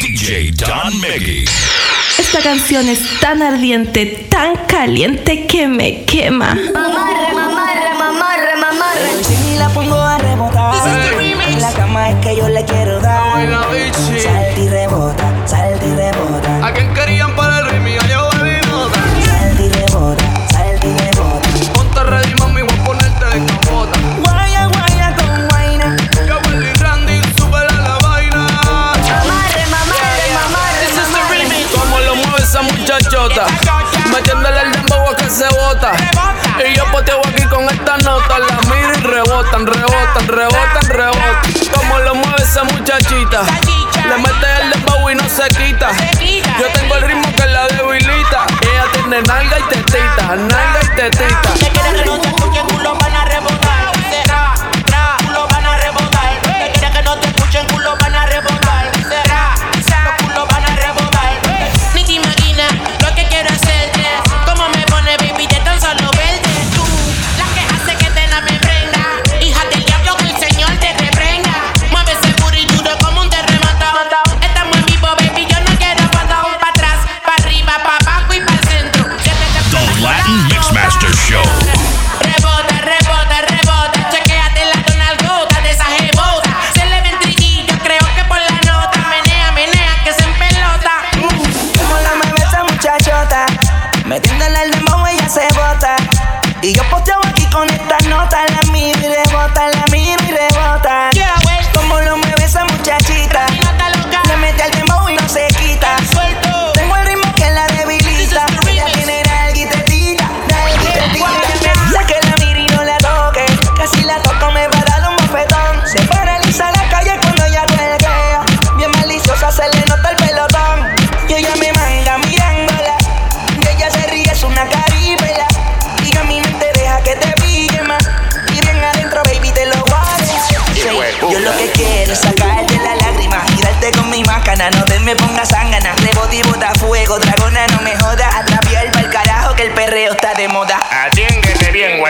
DJ Don Miggy. Esta canción es tan ardiente, tan caliente que me quema. Mamarre, mamarre, mamarre, mamarre. Si la pongo a rebotar. En la cama es que yo le quiero rebotan, rebotan, rebotan, rebotan. Como lo mueve esa muchachita. Le mete el dembow y no se quita. Yo tengo el ritmo que la debilita. Ella tiene nalga y tetita, nalga y tetita. Y yo posteo de moda Atiéndete bien,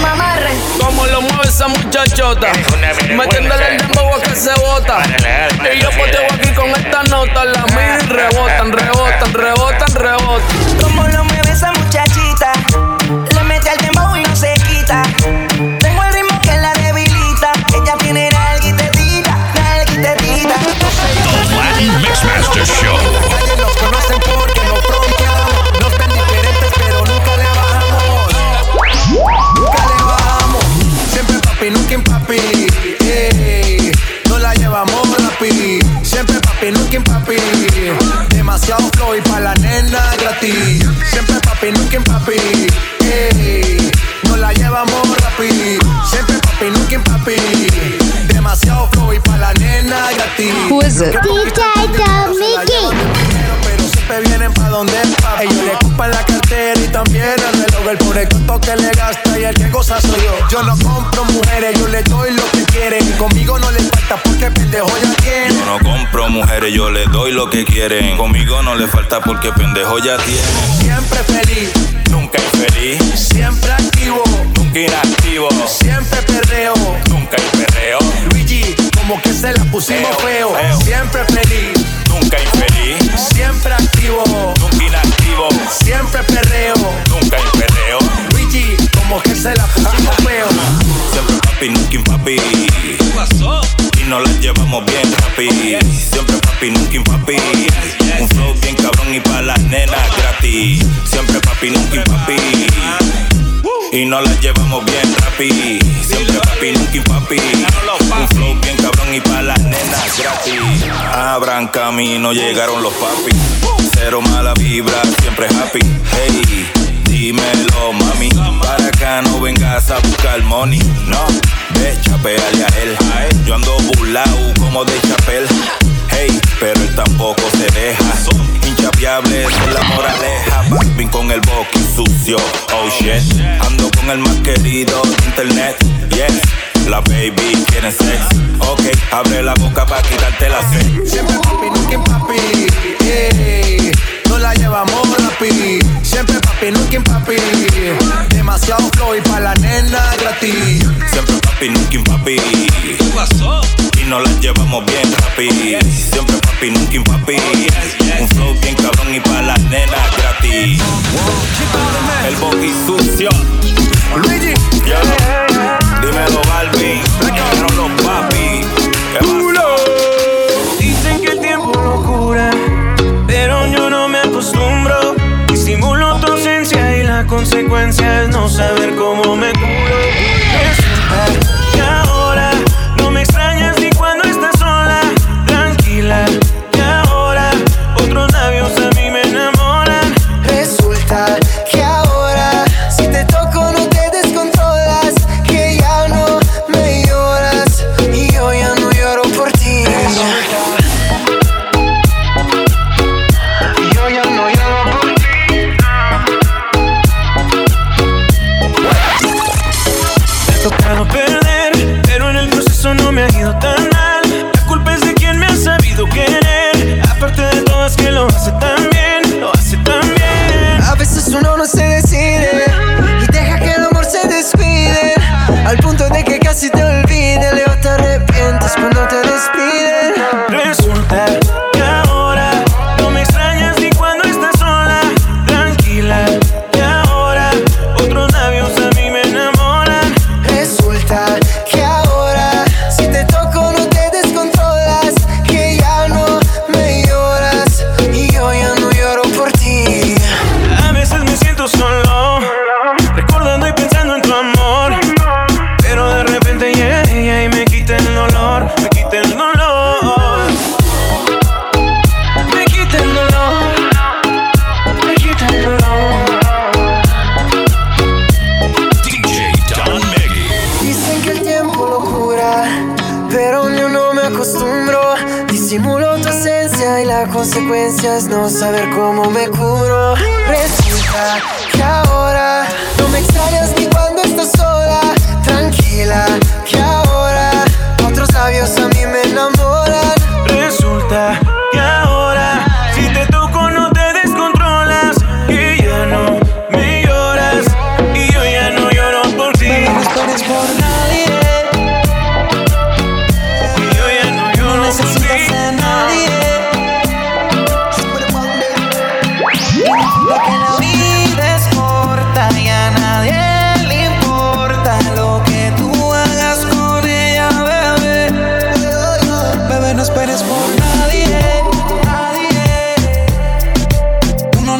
mamarre Como lo mueve esa muchachota. Metiéndole el dembow a que se bota. Y yo poteo aquí con esta nota. La y rebotan, rebotan, rebotan, rebotan. Como lo mueve esa muchachita Le mete al dembow y no se quita Tengo el ritmo que la debilita Ella tiene nalguitetita, nalguitetita The Latin Mixmaster Show. Who is it? Pero pobre costo que le gasta y el que goza soy yo. Yo no compro mujeres, yo le doy lo que quieren. Conmigo no le falta porque pendejo ya tiene. Yo no compro mujeres, yo les doy lo que quieren. Conmigo no le falta porque pendejo ya tiene. Siempre feliz, Nunca infeliz, siempre activo. nunca inactivo, Siempre perreo. nunca hay perreo, Luigi, como que se la pusimos Eo, feo. eo. Siempre feliz, nunca infeliz, siempre activo. nunca inactivo, Siempre perreo. nunca hay perreo. Luigi, como que se la pusimos feo. Siempre papi, nunca papi. Y nos la llevamos bien rapi. Siempre papi, nunca papi. Un flow bien cabrón y pa' las nenas gratis. Siempre papi, nunca papi. Y nos la llevamos bien rapi. Siempre papi, nunca papi. Un flow bien cabrón y pa' las nenas gratis. Abran camino, llegaron los papi. Cero mala vibra, siempre happy. Hey. Dímelo, mami, para acá no vengas a buscar money, no, ve, chapeale a él. Yo ando burlao como de chapel, pero él tampoco se deja. Inchapeable, esa es la moraleja. Backpin con el boqui sucio, oh shit. Ando con el más querido internet, yes. La baby quiere sex, ok, abre la boca para quitarte la sed. Siempre papi, nunca papi. Ey, no la llevamos rapi. Siempre papi, nunca papi. Demasiado flow y pa' la nena gratis. Siempre papi, nunca papi. ¿Qué pasó? Y no la llevamos bien rapi. Oh, Siempre papi, nunca papi. Oh, Un flow bien cabrón y pa' la nena gratis. El bogey sucio. Luigi. Yeah. Dímelo, Balvin. Quiero los papi. ¿Qué? Disimulo tu ausencia y la consecuencia es no saber cómo me curo. consecuencia es no saber cómo me curo. Resulta que ahora no me extrañas ni cuando estás sola. Tranquila, que ahora otros labios a mí me enamoran. Resulta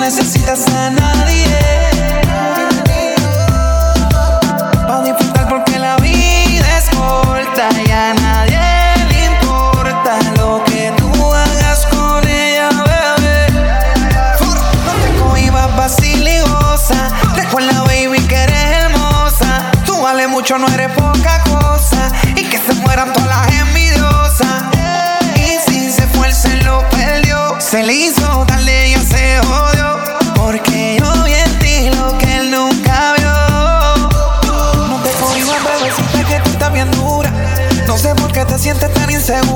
necesitas a nadie. Para disfrutar porque la vida es corta y a nadie le importa lo que tú hagas con ella, bebé. No te cohibas, vacila y goza. Recuerda, baby, que eres hermosa. Tú vale mucho, no eres pobre. 세월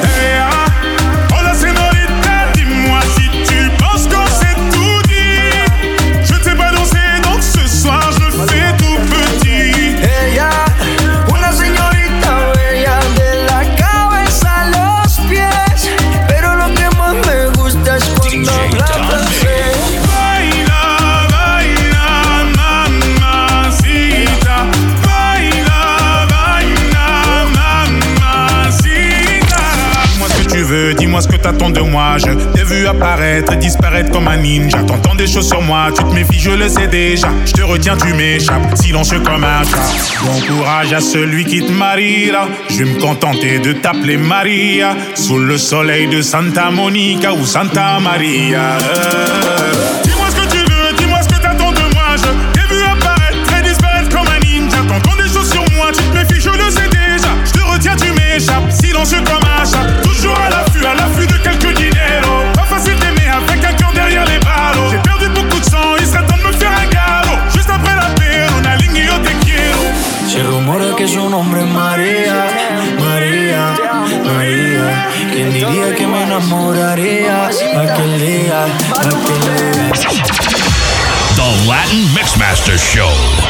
Ninja. T'entends des choses sur moi, tu te méfies, je le sais déjà. Je te retiens, tu m'échappes, silencieux comme un chat. Bon courage à celui qui te mariera. Je vais me contenter de t'appeler Maria. Sous le soleil de Santa Monica ou Santa Maria.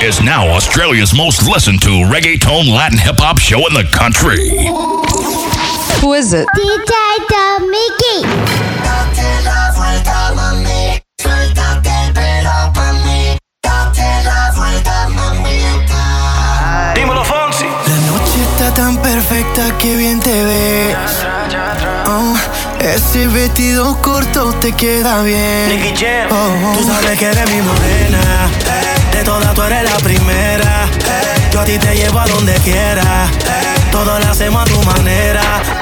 Is now Australia's most listened to reggaeton Latin hip hop show in the country. Who is it? DJ Don Mickey. Dímelo, Fonsi. La noche está tan perfecta que bien te ves. Oh, ese vestido corto te queda bien. Nicky Jam. Oh, oh. Tú sabes que eres mi morena. De todas tú eres la primera. Yo a ti te llevo a donde quiera. Todo lo hacemos a tu manera.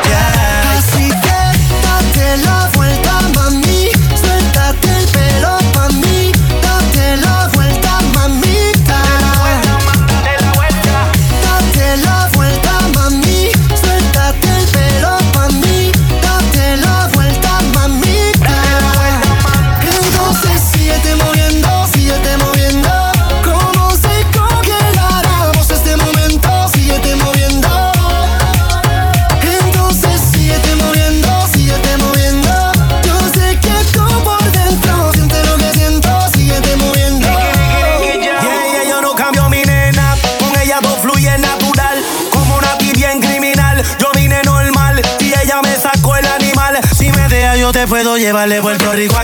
Puedo llevar de Puerto Rico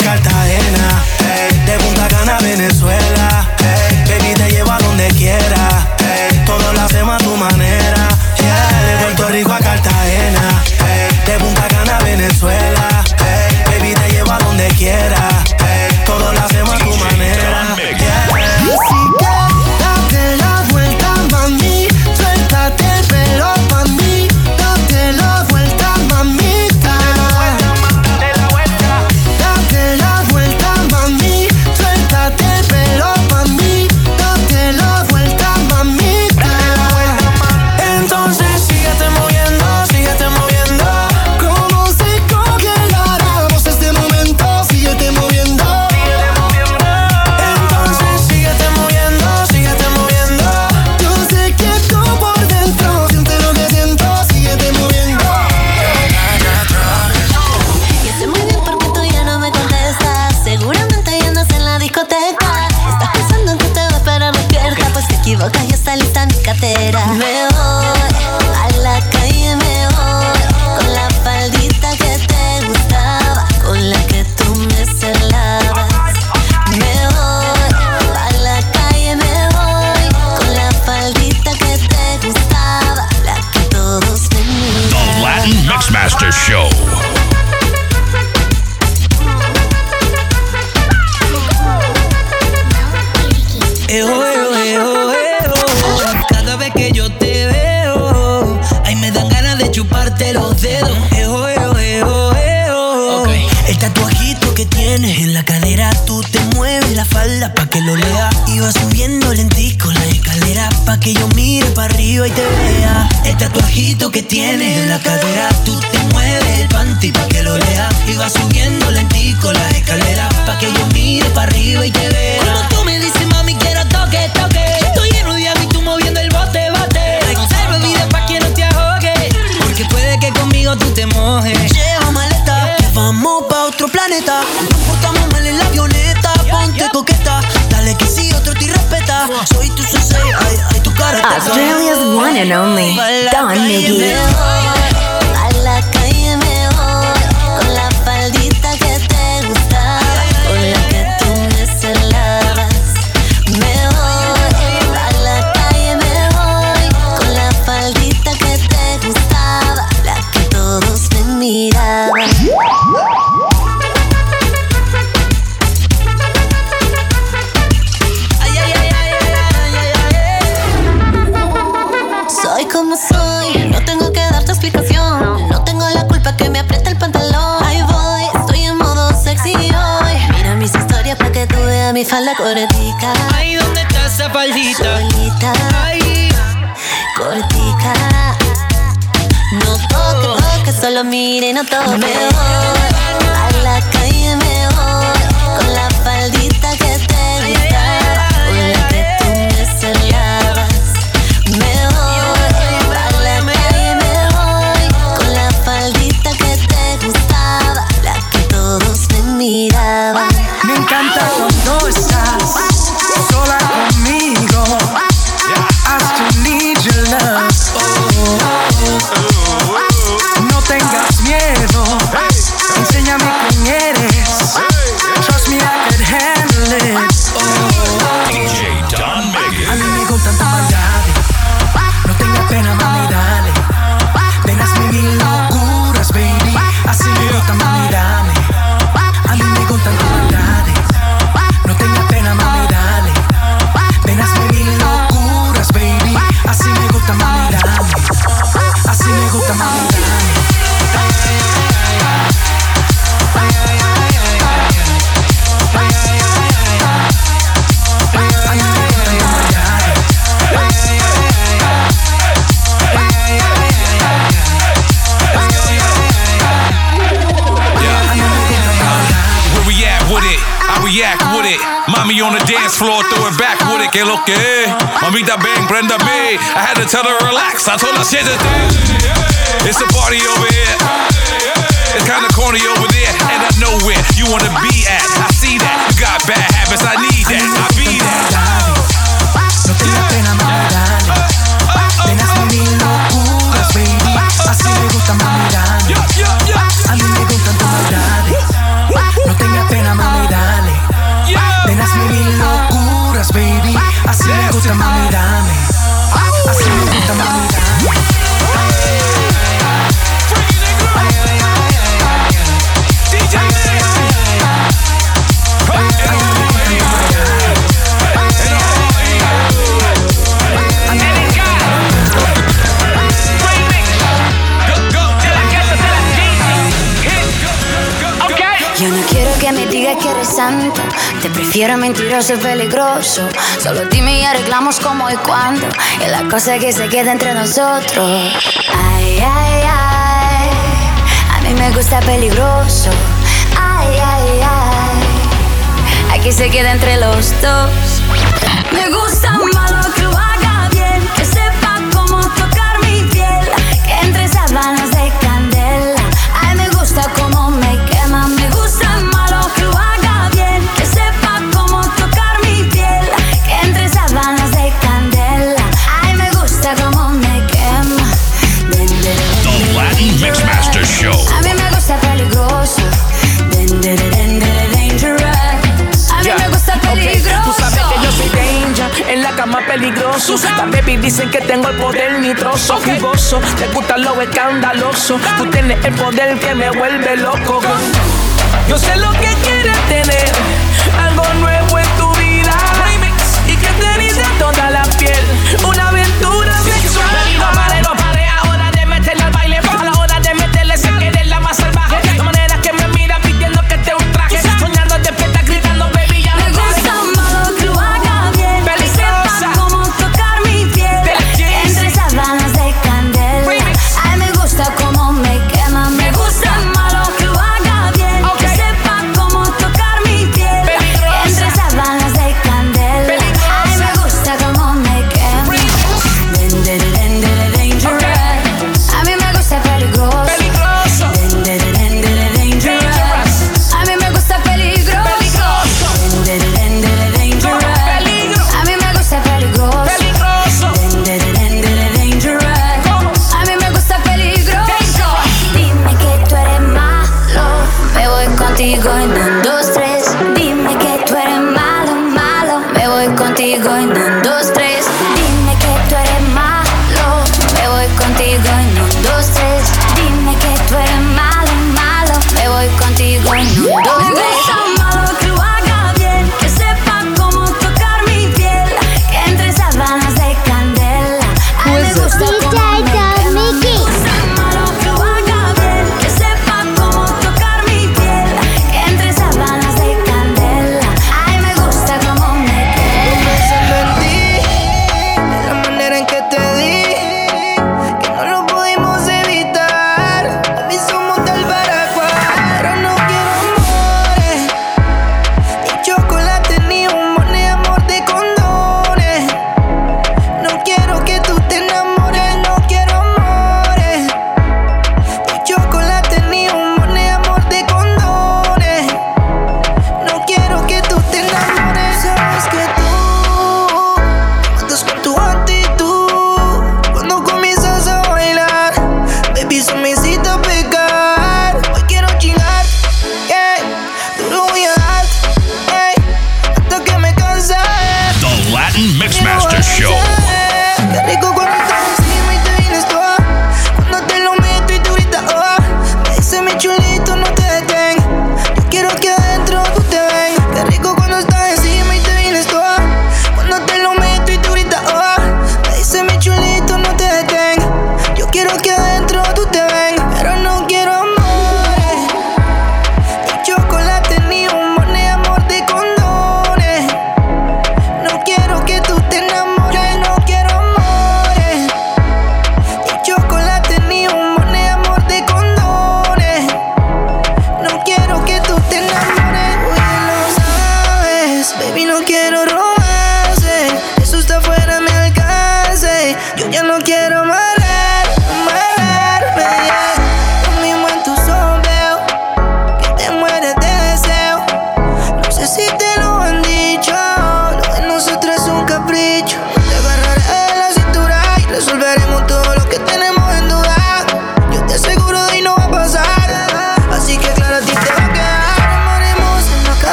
arriba y te vea. El tatuajito que tienes en la cadera, tú te mueves el panty pa' que lo lea. Iba subiendo lentico la escalera pa' que yo mire para arriba y te vea. Cuando tú me dices, mami, quiero toque, toque. Estoy lleno de y tú moviendo el bote, bote. Reserva vida pa' que no te ahogue. Porque puede que conmigo tú te mojes. Lleva maleta, que vamos pa' otro planeta. Nos portamos mal en la avioneta. Ponte coqueta, dale que sí, otro te respeta. Soy tu sensei, Australia's one and only, Don Miggy. Mire, no toque. Me Mommy on the dance floor, throw it back with it. Que lo que es? Mamita ven, prenda me. I had to tell her relax. I told her shit that It's a party over here. It's kinda corny over there, and I know where you wanna be at. I see that you got bad habits. I need that. I be that. No Te prefiero mentiroso y peligroso. Solo dime y arreglamos cómo y cuándo. Y la cosa que se queda entre nosotros. Ay, ay, ay. A mí me gusta peligroso. Ay, ay, ay. Aquí se queda entre los dos. Me gusta malo Las baby dicen que tengo el poder nitroso, jugoso. Te gusta lo escandaloso. Tú tienes el poder que me vuelve loco. Yo sé lo que quieres tener, algo nuevo en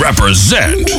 represent